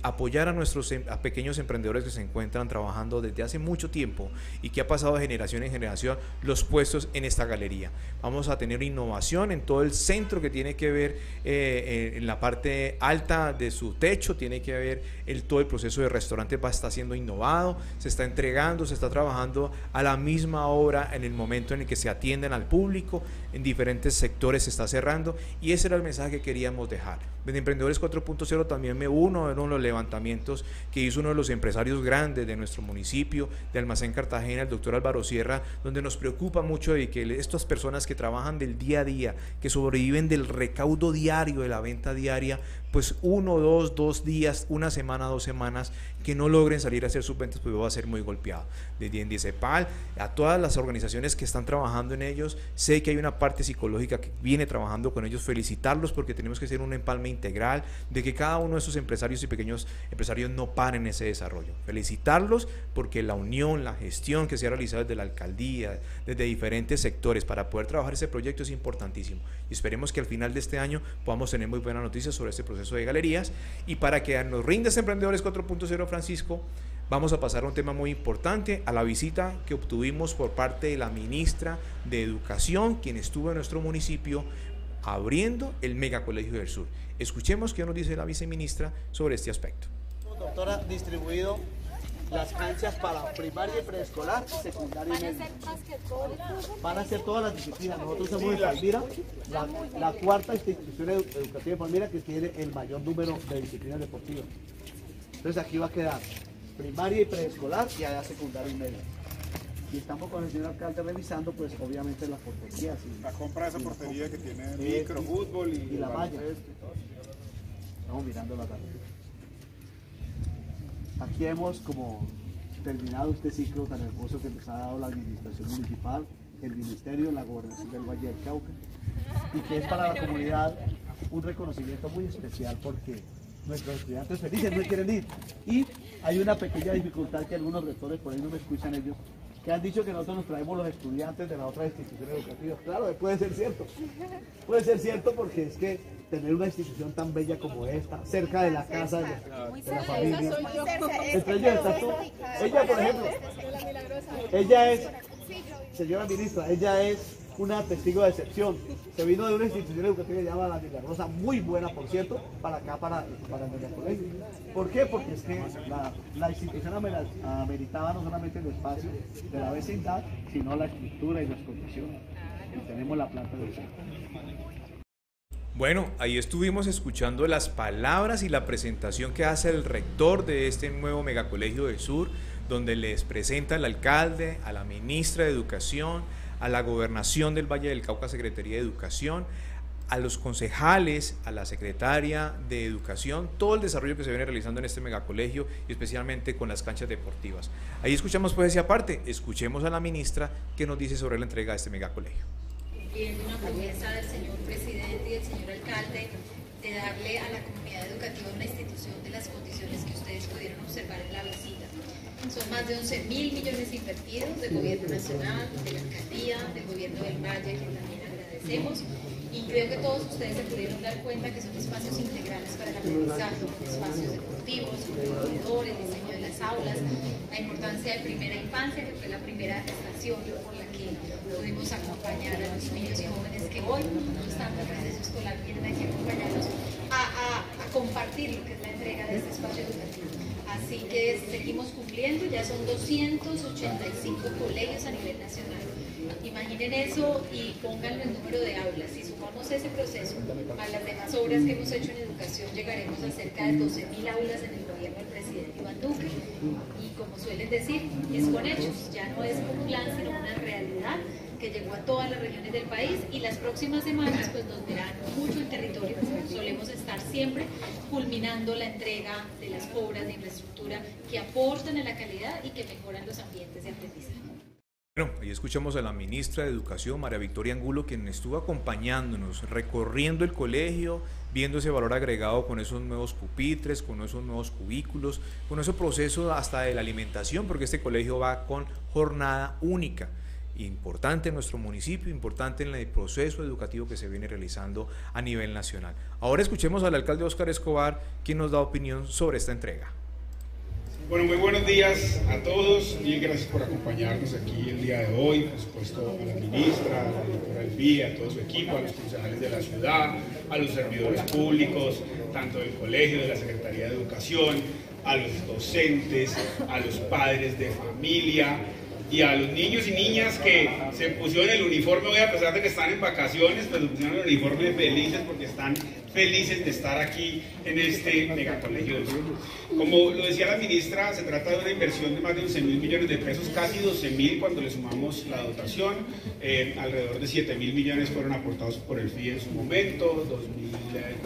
apoyar a nuestros em, pequeños emprendedores que se encuentran trabajando desde hace mucho tiempo y que ha pasado de generación en generación los puestos en esta galería. Vamos a tener innovación en todo el centro que tiene que ver eh, en la parte alta de su techo, tiene que ver el, todo el proceso de restaurante va a estar siendo innovado, se está entregando, se está trabajando a la misma hora en el momento en el que se atienden al público público en diferentes sectores se está cerrando y ese era el mensaje que queríamos dejar. Desde Emprendedores 4.0 también me uno en uno de los levantamientos que hizo uno de los empresarios grandes de nuestro municipio, de Almacén Cartagena, el doctor Álvaro Sierra, donde nos preocupa mucho de que estas personas que trabajan del día a día, que sobreviven del recaudo diario, de la venta diaria, pues uno, dos, dos días, una semana, dos semanas, que no logren salir a hacer sus ventas, pues va a ser muy golpeado. Desde Indicepal, a todas las organizaciones que están trabajando en ellos, sé que hay una parte psicológica que viene trabajando con ellos, felicitarlos porque tenemos que hacer un empalme integral de que cada uno de esos empresarios y pequeños empresarios no paren ese desarrollo. Felicitarlos porque la unión, la gestión que se ha realizado desde la alcaldía, desde diferentes sectores para poder trabajar ese proyecto es importantísimo. Y esperemos que al final de este año podamos tener muy buenas noticias sobre este proceso de galerías. Y para que nos rindas Emprendedores 4.0, Francisco, vamos a pasar a un tema muy importante, a la visita que obtuvimos por parte de la ministra de Educación, quien estuvo en nuestro municipio abriendo el Megacolegio del Sur. Escuchemos qué nos dice la viceministra sobre este aspecto. Doctora, distribuido las canchas para primaria y preescolar secundaria y media. Van a ser todas las disciplinas. Nosotros somos de Palmira, la, cuarta institución educativa de Palmira que tiene el mayor número de disciplinas deportivas. Entonces aquí va a quedar primaria y preescolar y allá secundaria y media. Y estamos con el señor alcalde revisando, pues obviamente las porterías. la compra de esa portería que tiene microfútbol y, y la malla. Estamos mirando la tarde. Aquí hemos como terminado este ciclo tan hermoso que nos ha dado la administración municipal, el ministerio, la gobernación del Valle del Cauca, y que es para la comunidad un reconocimiento muy especial porque nuestros estudiantes felices no quieren ir. Y hay una pequeña dificultad que algunos rectores, por ahí no me escuchan ellos, que han dicho que nosotros nos traemos los estudiantes de la otra institución educativa. Claro, puede ser cierto. Puede ser cierto porque es que tener una institución tan bella como esta, cerca de la casa de, la familia. Ella, por ejemplo, ella es, señora ministra, ella es una testigo de excepción. Se vino de una institución educativa llamada La Milagrosa, muy buena, por cierto, para acá, para, para colegio. ¿Por qué? Porque es que la, la institución ameritaba no solamente el espacio de la vecindad, sino la estructura y las condiciones. Y tenemos la planta de bueno, ahí estuvimos escuchando las palabras y la presentación que hace el rector de este nuevo megacolegio del sur, donde les presenta al alcalde, a la ministra de Educación, a la gobernación del Valle del Cauca, Secretaría de Educación, a los concejales, a la secretaria de Educación, todo el desarrollo que se viene realizando en este megacolegio y especialmente con las canchas deportivas. Ahí escuchamos pues esa parte, escuchemos a la ministra que nos dice sobre la entrega de este megacolegio viendo una promesa del señor presidente y del señor alcalde de darle a la comunidad educativa una institución de las condiciones que ustedes pudieron observar en la visita. Son más de 11 mil millones invertidos del gobierno nacional, de la alcaldía, del gobierno del Valle, que también agradecemos. Y creo que todos ustedes se pudieron dar cuenta que son espacios integrales para el aprendizaje, espacios deportivos, corredores, diseño de las aulas, la importancia de primera infancia, que fue la primera estación por la que pudimos acompañar a los niños y jóvenes que hoy no en el proceso escolar, vienen aquí a acompañarnos a, compartir lo que es la entrega de este espacio educativo. Así que seguimos cumpliendo, ya son 285 colegios a nivel nacional. Imaginen eso y pónganlo en número de aulas. Si sumamos ese proceso a las demás obras que hemos hecho en educación, llegaremos a cerca de 12.000 aulas en el gobierno del presidente Iván Duque. Y como suelen decir, es con hechos, ya no es un plan, sino una realidad que llegó a todas las regiones del país y las próximas semanas pues nos verán mucho en territorio. Solemos estar siempre culminando la entrega de las obras de infraestructura que aportan a la calidad y que mejoran los ambientes de aprendizaje. Bueno, ahí escuchamos a la ministra de Educación, María Victoria Angulo, quien estuvo acompañándonos, recorriendo el colegio, viendo ese valor agregado con esos nuevos pupitres, con esos nuevos cubículos, con ese proceso hasta de la alimentación, porque este colegio va con jornada única. Importante en nuestro municipio, importante en el proceso educativo que se viene realizando a nivel nacional. Ahora escuchemos al alcalde Oscar Escobar, quien nos da opinión sobre esta entrega. Bueno, muy buenos días a todos. Mil gracias por acompañarnos aquí el día de hoy. Por supuesto, a la ministra, a la directora del BIA, a todo su equipo, a los concejales de la ciudad, a los servidores públicos, tanto del colegio, de la Secretaría de Educación, a los docentes, a los padres de familia y a los niños y niñas que se pusieron el uniforme hoy a pesar de que están en vacaciones, se pusieron el uniforme felices porque están felices de estar aquí en este megacolegio Como lo decía la ministra, se trata de una inversión de más de 11 mil millones de pesos, casi 12 mil cuando le sumamos la dotación. Eh, alrededor de 7 mil millones fueron aportados por el FIE en su momento,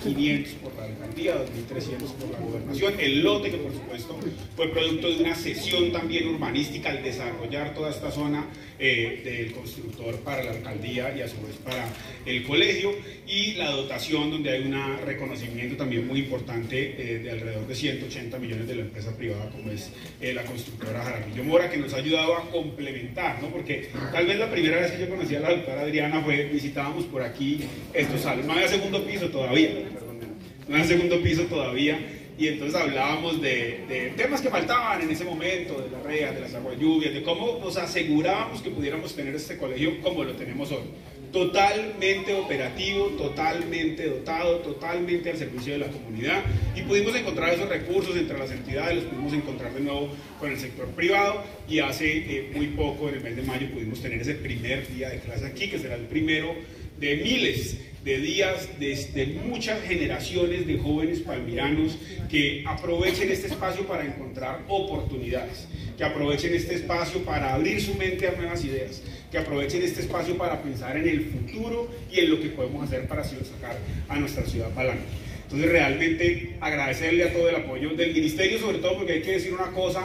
2.500 por la alcaldía, 2.300 por la gobernación. El lote, que por supuesto fue producto de una sesión también urbanística al desarrollar toda esta zona eh, del constructor para la alcaldía y a su vez para el colegio. Y la dotación donde hay una reconocimiento también muy importante eh, de alrededor de 180 millones de la empresa privada como es eh, la constructora Jaramillo Mora, que nos ha ayudado a complementar, ¿no? porque tal vez la primera vez que yo conocí a la doctora Adriana fue, visitábamos por aquí estos salos, no había segundo piso todavía, no había segundo piso todavía, y entonces hablábamos de, temas que faltaban en ese momento, de las reas, de las aguas lluvias, de cómo nos asegurábamos que pudiéramos tener este colegio como lo tenemos hoy. Totalmente operativo, totalmente dotado, totalmente al servicio de la comunidad. Y pudimos encontrar esos recursos entre las entidades, los pudimos encontrar de nuevo con el sector privado. Y hace eh, muy poco, en el mes de mayo, pudimos tener ese primer día de clase aquí, que será el primero de miles de días de, muchas generaciones de jóvenes palmiranos que aprovechen este espacio para encontrar oportunidades, que aprovechen este espacio para abrir su mente a nuevas ideas, que aprovechen este espacio para pensar en el futuro y en lo que podemos hacer para sacar a nuestra ciudad para adelante. Entonces realmente agradecerle a todo el apoyo del ministerio, sobre todo porque hay que decir una cosa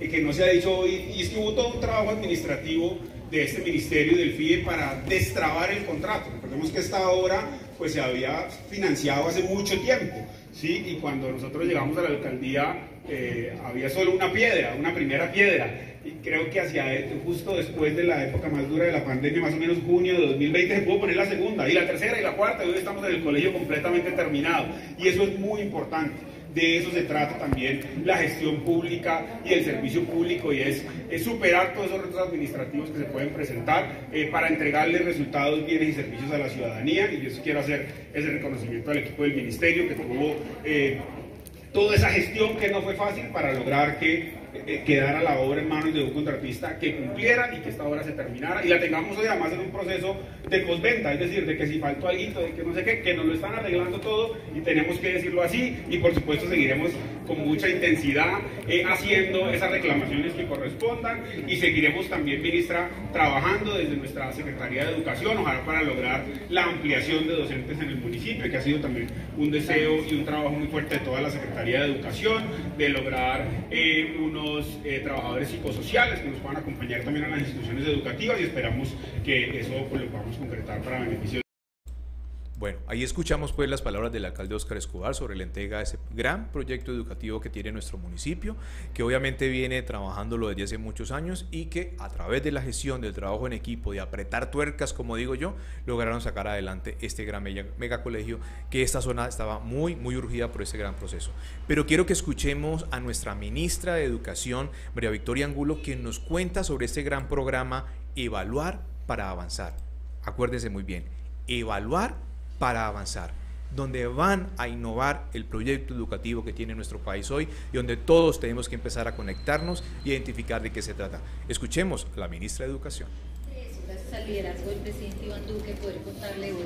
que no se ha dicho hoy, y es que hubo todo un trabajo administrativo de este ministerio del FIDE para destrabar el contrato. Recordemos que esta obra pues se había financiado hace mucho tiempo, ¿sí? Y cuando nosotros llegamos a la alcaldía eh, había solo una piedra, una primera piedra. Y creo que hacia justo después de la época más dura de la pandemia, más o menos junio de 2020, se pudo poner la segunda, y la tercera y la cuarta, y hoy estamos en el colegio completamente terminado. Y eso es muy importante de eso se trata también la gestión pública y el servicio público y es, es superar todos esos retos administrativos que se pueden presentar eh, para entregarle resultados, bienes y servicios a la ciudadanía. Y yo quiero hacer ese reconocimiento al equipo del ministerio que tuvo eh, toda esa gestión que no fue fácil para lograr que eh, quedara la obra en manos de un contratista que cumpliera y que esta obra se terminara y la tengamos hoy además en un proceso de postventa, es decir, de que si faltó algo, de que no sé qué, que nos lo están arreglando todo y tenemos que decirlo así y por supuesto seguiremos con mucha intensidad eh, haciendo esas reclamaciones que correspondan y seguiremos también, ministra, trabajando desde nuestra Secretaría de Educación, ojalá para lograr la ampliación de docentes en el municipio, que ha sido también un deseo y un trabajo muy fuerte de toda la Secretaría de Educación, de lograr eh, unos eh, trabajadores psicosociales que nos puedan acompañar también a las instituciones educativas y esperamos que eso pues, lo podamos concretar para beneficio bueno, ahí escuchamos pues las palabras del alcalde Oscar Escobar sobre la entrega de ese gran proyecto educativo que tiene nuestro municipio, que obviamente viene trabajándolo desde hace muchos años y que a través de la gestión, del trabajo en equipo, de apretar tuercas, como digo yo, lograron sacar adelante este gran mega, colegio, que esta zona estaba muy, muy urgida por ese gran proceso. Pero quiero que escuchemos a nuestra ministra de Educación, María Victoria Angulo, quien nos cuenta sobre este gran programa Evaluar para Avanzar. Acuérdense muy bien, evaluar para avanzar, donde van a innovar el proyecto educativo que tiene nuestro país hoy y donde todos tenemos que empezar a conectarnos y identificar de qué se trata. Escuchemos a la ministra de Educación. Gracias al liderazgo del presidente Iván Duque poder contarle hoy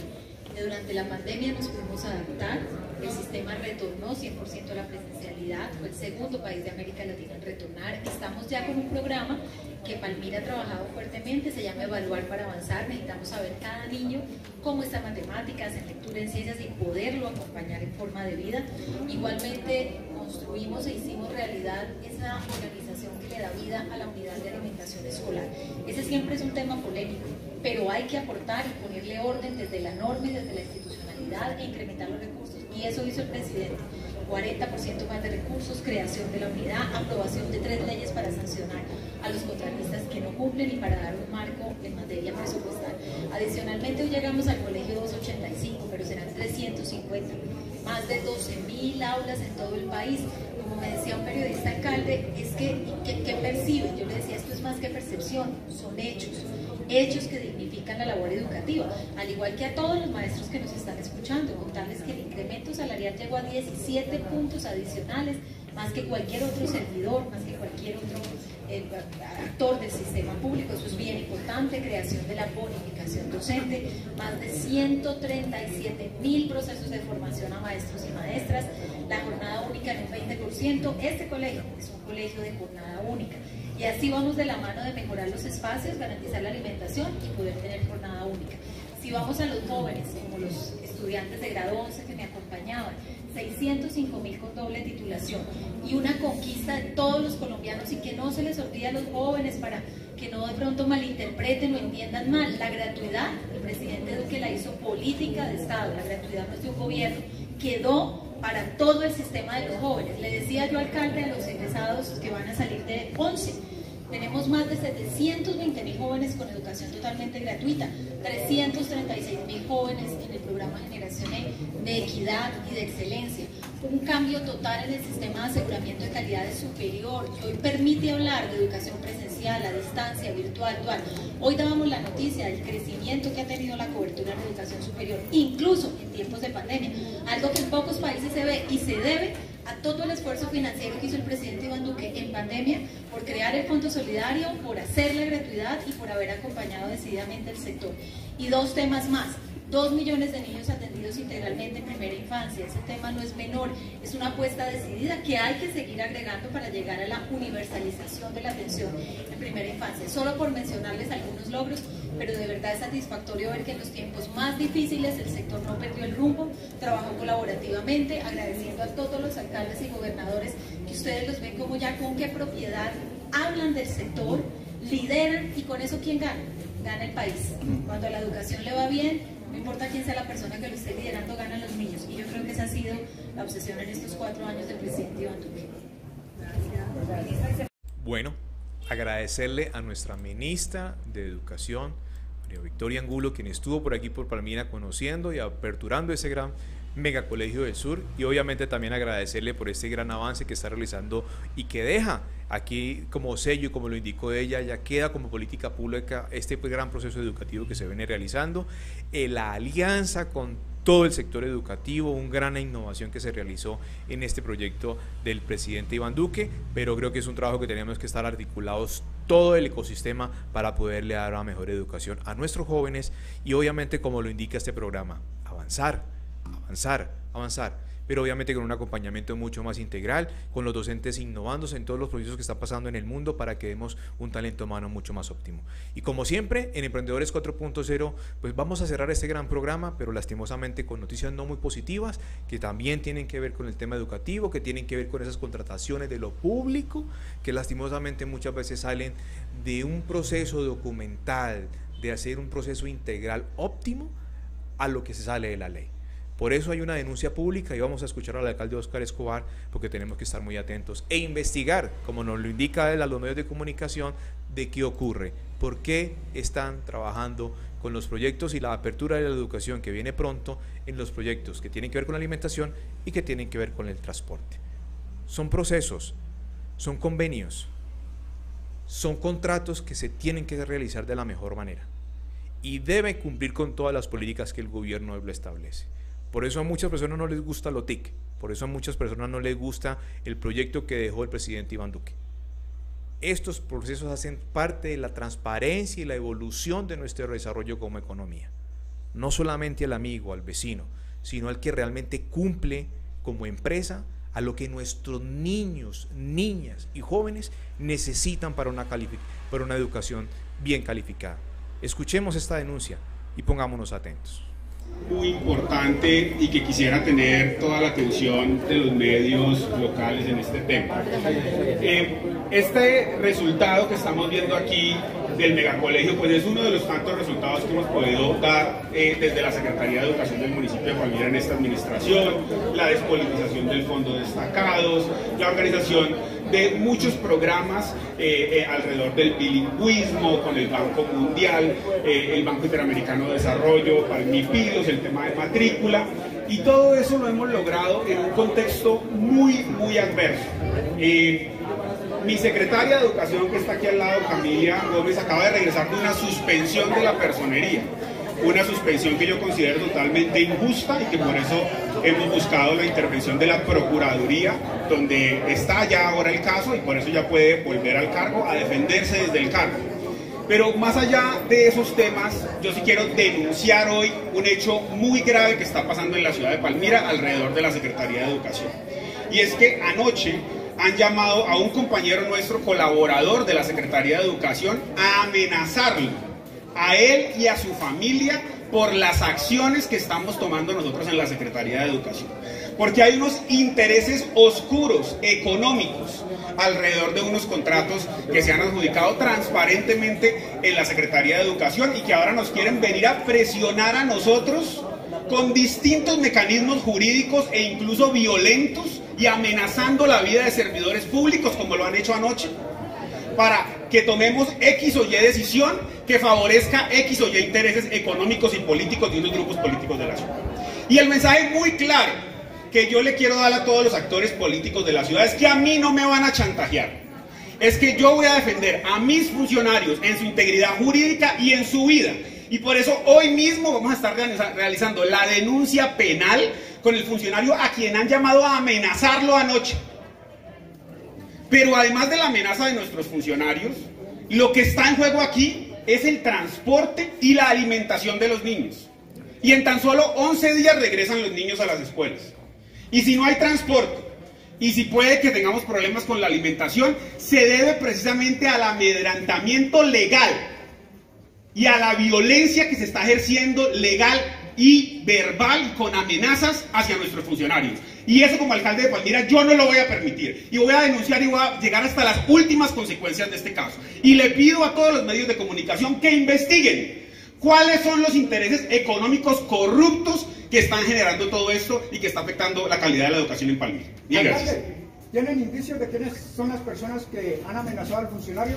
durante la pandemia nos pudimos adaptar, el sistema retornó 100% a la presencialidad, fue el segundo país de América Latina en retornar. Estamos ya con un programa que Palmira ha trabajado fuertemente, se llama Evaluar para Avanzar. Necesitamos saber cada niño cómo está matemáticas, en lectura, en ciencias y poderlo acompañar en forma de vida. Igualmente construimos e hicimos realidad esa organización que le da vida a la unidad de alimentación escolar. Ese siempre es un tema polémico, pero hay que aportar y ponerle orden desde la norma y desde la institucionalidad e incrementar los recursos. Y eso hizo el presidente. 40% más de recursos, creación de la unidad, aprobación de tres leyes para sancionar a los contratistas que no cumplen y para dar un marco en materia presupuestal. Adicionalmente, hoy llegamos al colegio 285, pero serán 350, más de 12.000 aulas en todo el país. Como me decía un periodista alcalde, es que, ¿qué perciben? Yo le decía, esto es más que percepción, son hechos hechos que dignifican la labor educativa, al igual que a todos los maestros que nos están escuchando, contarles que el incremento salarial llegó a 17 puntos adicionales, más que cualquier otro servidor, más que cualquier otro eh, actor del sistema público, eso es bien importante, creación de la bonificación docente, más de 137 mil procesos de formación a maestros y maestras, la jornada única en un 20%, este colegio es un colegio de jornada única. Y así vamos de la mano de mejorar los espacios, garantizar la alimentación y poder tener jornada única. Si vamos a los jóvenes, como los estudiantes de grado 11 que me acompañaban, 605 mil con doble titulación y una conquista de todos los colombianos y que no se les olvide a los jóvenes para que no de pronto malinterpreten o entiendan mal. La gratuidad, el presidente Duque la hizo política de Estado, la gratuidad no es de un gobierno, quedó para todo el sistema de los jóvenes. Le decía yo alcalde a los egresados que van a salir de 11. Tenemos más de 720 mil jóvenes con educación totalmente gratuita, 336 mil jóvenes E de equidad y de excelencia. Un cambio total en el sistema de aseguramiento de calidad superior que hoy permite hablar de educación presencial, a distancia, virtual, dual. Hoy dábamos la noticia del crecimiento que ha tenido la cobertura en educación superior, incluso en tiempos de pandemia, algo que en pocos países se ve y se debe a todo el esfuerzo financiero que hizo el presidente Iván Duque en pandemia por crear el Fondo Solidario, por hacer la gratuidad y por haber acompañado decididamente el sector. Y dos temas más. Dos millones de niños atendidos integralmente en primera infancia. Ese tema no es menor, es una apuesta decidida que hay que seguir agregando para llegar a la universalización de la atención en primera infancia. Solo por mencionarles algunos logros, pero de verdad es satisfactorio ver que en los tiempos más difíciles el sector no perdió el rumbo, trabajó colaborativamente, agradeciendo a todos los alcaldes y gobernadores que ustedes los ven como ya con qué propiedad hablan del sector, lideran y con eso ¿quién gana? Gana el país. Cuando la educación le va bien, importa quién sea la persona que lo esté liderando, ganan los niños. Y yo creo que esa ha sido la obsesión en estos cuatro años del presidente Iván Duque. Bueno, agradecerle a nuestra ministra de Educación, María Victoria Angulo, quien estuvo por aquí por Palmira conociendo y aperturando ese gran Megacolegio del Sur y obviamente también agradecerle por este gran avance que está realizando y que deja aquí como sello, como lo indicó ella, ya queda como política pública este gran proceso educativo que se viene realizando, eh, la alianza con todo el sector educativo, una gran innovación que se realizó en este proyecto del presidente Iván Duque, pero creo que es un trabajo que tenemos que estar articulados todo el ecosistema para poderle dar una mejor educación a nuestros jóvenes y obviamente como lo indica este programa, avanzar avanzar, avanzar pero obviamente con un acompañamiento mucho más integral, con los docentes innovándose en todos los procesos que están pasando en el mundo para que demos un talento humano mucho más óptimo. Y como siempre, en Emprendedores 4.0, pues vamos a cerrar este gran programa, pero lastimosamente con noticias no muy positivas, que también tienen que ver con el tema educativo, que tienen que ver con esas contrataciones de lo público, que lastimosamente muchas veces salen de un proceso documental, de hacer un proceso integral óptimo a lo que se sale de la ley. Por eso hay una denuncia pública y vamos a escuchar al alcalde Oscar Escobar porque tenemos que estar muy atentos e investigar, como nos lo indica él a los medios de comunicación, de qué ocurre, por qué están trabajando con los proyectos y la apertura de la educación que viene pronto en los proyectos que tienen que ver con la alimentación y que tienen que ver con el transporte. Son procesos, son convenios, son contratos que se tienen que realizar de la mejor manera y deben cumplir con todas las políticas que el gobierno lo establece. Por eso a muchas personas no les gusta lo TIC, por eso a muchas personas no les gusta el proyecto que dejó el presidente Iván Duque. Estos procesos hacen parte de la transparencia y la evolución de nuestro desarrollo como economía. No solamente al amigo, al vecino, sino al que realmente cumple como empresa a lo que nuestros niños, niñas y jóvenes necesitan para una, para una educación bien calificada. Escuchemos esta denuncia y pongámonos atentos. Muy importante y que quisiera tener toda la atención de los medios locales en este tema. Eh, este resultado que estamos viendo aquí del megacolegio, pues es uno de los tantos resultados que hemos podido dar eh, desde la Secretaría de Educación del municipio de Palmira en esta administración, la despolitización del fondo de destacados, la organización de muchos programas eh, eh, alrededor del bilingüismo con el Banco Mundial, el Banco Interamericano de Desarrollo, Palmipidos, el tema de matrícula, y todo eso lo hemos logrado en un contexto muy, muy adverso. Mi secretaria de Educación, que está aquí al lado, Camila Gómez, acaba de regresar de una suspensión de la personería. Una suspensión que yo considero totalmente injusta y que por eso hemos buscado la intervención de la Procuraduría, donde está ya ahora el caso y por eso ya puede volver al cargo a defenderse desde el cargo. Pero más allá de esos temas, yo sí quiero denunciar hoy un hecho muy grave que está pasando en la ciudad de Palmira alrededor de la Secretaría de Educación. Y es que anoche han llamado a un compañero nuestro, colaborador de la Secretaría de Educación, a amenazarlo, a él y a su familia, por las acciones que estamos tomando nosotros en la Secretaría de Educación. Porque hay unos intereses oscuros, económicos, alrededor de unos contratos que se han adjudicado transparentemente en la Secretaría de Educación y que ahora nos quieren venir a presionar a nosotros con distintos mecanismos jurídicos e incluso violentos y amenazando la vida de servidores públicos como lo han hecho anoche para que tomemos X o Y decisión que favorezca X o Y intereses económicos y políticos de unos grupos políticos de la ciudad. Y el mensaje muy claro que yo le quiero dar a todos los actores políticos de la ciudad es que a mí no me van a chantajear. Es que yo voy a defender a mis funcionarios en su integridad jurídica y en su vida. Y por eso hoy mismo vamos a estar realizando la denuncia penal con el funcionario a quien han llamado a amenazarlo anoche. Pero además de la amenaza de nuestros funcionarios, lo que está en juego aquí es el transporte y la alimentación de los niños. Y en tan solo 11 días regresan los niños a las escuelas. Y si no hay transporte, y si puede que tengamos problemas con la alimentación, se debe precisamente al amedrantamiento legal y a la violencia que se está ejerciendo legal y verbal con amenazas hacia nuestros funcionarios. Y eso como alcalde de Palmira yo no lo voy a permitir. Y voy a denunciar y voy a llegar hasta las últimas consecuencias de este caso. Y le pido a todos los medios de comunicación que investiguen cuáles son los intereses económicos corruptos que están generando todo esto y que está afectando la calidad de la educación en Palmira. ¿Tienen indicios de quiénes son las personas que han amenazado al funcionario?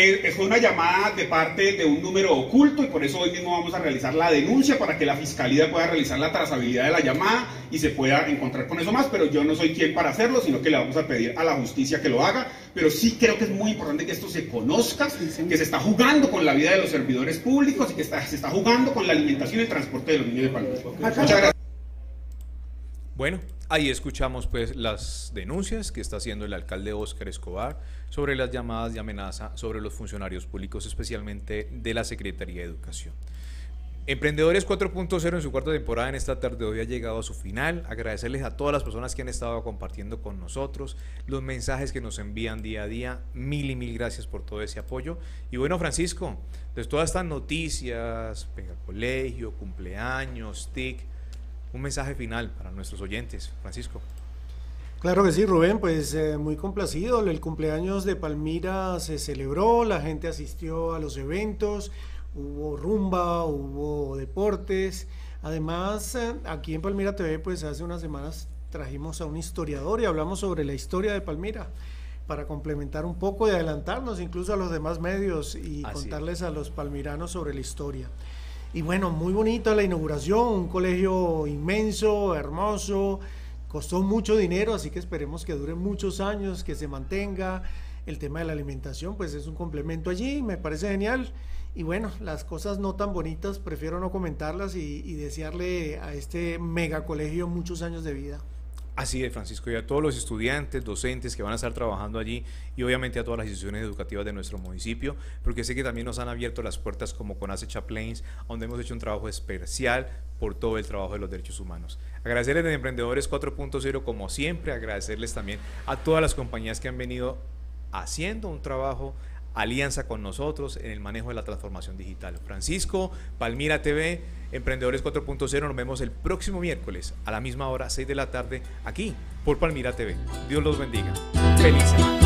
Eh, fue una llamada de parte de un número oculto y por eso hoy mismo vamos a realizar la denuncia para que la fiscalía pueda realizar la trazabilidad de la llamada y se pueda encontrar con eso más, pero yo no soy quien para hacerlo, sino que le vamos a pedir a la justicia que lo haga, pero sí creo que es muy importante que esto se conozca, que se está jugando con la vida de los servidores públicos y que se está jugando con la alimentación y el transporte de los niños de Palma. Muchas gracias. Bueno, ahí escuchamos pues las denuncias que está haciendo el alcalde Óscar Escobar sobre las llamadas de amenaza sobre los funcionarios públicos, especialmente de la Secretaría de Educación. Emprendedores 4.0 en su cuarta temporada en esta tarde hoy ha llegado a su final. Agradecerles a todas las personas que han estado compartiendo con nosotros, los mensajes que nos envían día a día. Mil y mil gracias por todo ese apoyo. Y bueno, Francisco, de todas estas noticias, Colegio, cumpleaños, TIC, un mensaje final para nuestros oyentes. Francisco. Claro que sí, Rubén, pues eh, muy complacido. El cumpleaños de Palmira se celebró, la gente asistió a los eventos, hubo rumba, hubo deportes. Además, eh, aquí en Palmira TV, pues hace unas semanas trajimos a un historiador y hablamos sobre la historia de Palmira para complementar un poco y adelantarnos incluso a los demás medios y contarles a los palmiranos sobre la historia. Y bueno, muy bonita la inauguración, un colegio inmenso, hermoso, costó mucho dinero, así que esperemos que dure muchos años, que se mantenga. El tema de la alimentación, pues es un complemento allí, me parece genial. Y bueno, las cosas no tan bonitas, prefiero no comentarlas y, desearle a este mega colegio muchos años de vida. Así es, Francisco, y a todos los estudiantes, docentes que van a estar trabajando allí y obviamente a todas las instituciones educativas de nuestro municipio, porque sé que también nos han abierto las puertas como con ACE Chaplains, donde hemos hecho un trabajo especial por todo el trabajo de los derechos humanos. Agradecerles a Emprendedores 4.0 como siempre, agradecerles también a todas las compañías que han venido haciendo un trabajo alianza con nosotros en el manejo de la transformación digital. Francisco, Palmira TV, Emprendedores 4.0, nos vemos el próximo miércoles a la misma hora, 6 de la tarde, aquí por Palmira TV. Dios los bendiga. Feliz.